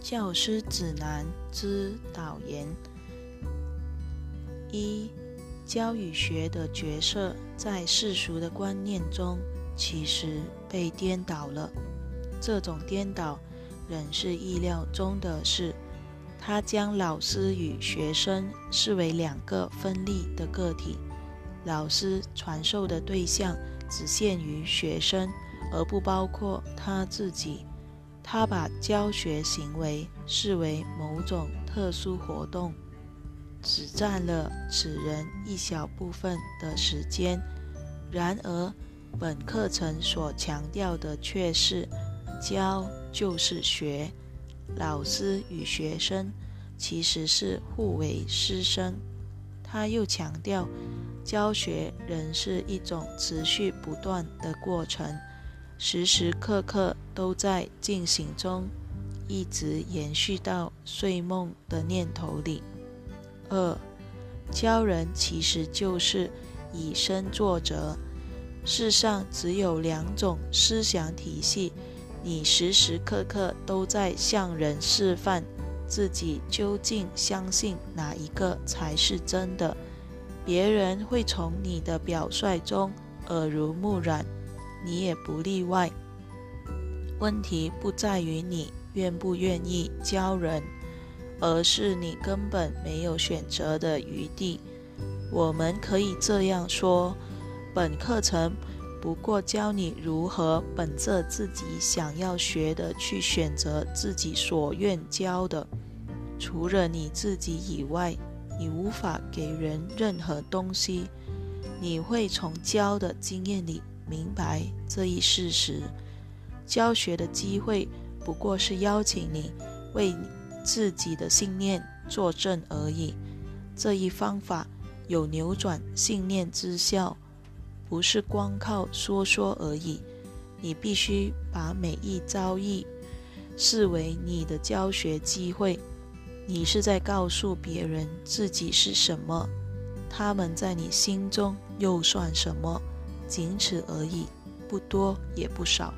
教师指南之导言：一、教与学的角色在世俗的观念中其实被颠倒了。这种颠倒仍是意料中的事。他将老师与学生视为两个分立的个体，老师传授的对象只限于学生，而不包括他自己。他把教学行为视为某种特殊活动，只占了此人一小部分的时间。然而，本课程所强调的却是教就是学，老师与学生其实是互为师生。他又强调，教学仍是一种持续不断的过程。时时刻刻都在进行中，一直延续到睡梦的念头里。二，教人其实就是以身作则。世上只有两种思想体系，你时时刻刻都在向人示范，自己究竟相信哪一个才是真的？别人会从你的表率中耳濡目染。你也不例外。问题不在于你愿不愿意教人，而是你根本没有选择的余地。我们可以这样说：本课程不过教你如何本着自己想要学的去选择自己所愿教的。除了你自己以外，你无法给人任何东西。你会从教的经验里。明白这一事实，教学的机会不过是邀请你为自己的信念作证而已。这一方法有扭转信念之效，不是光靠说说而已。你必须把每一遭遇视为你的教学机会。你是在告诉别人自己是什么，他们在你心中又算什么？仅此而已，不多也不少。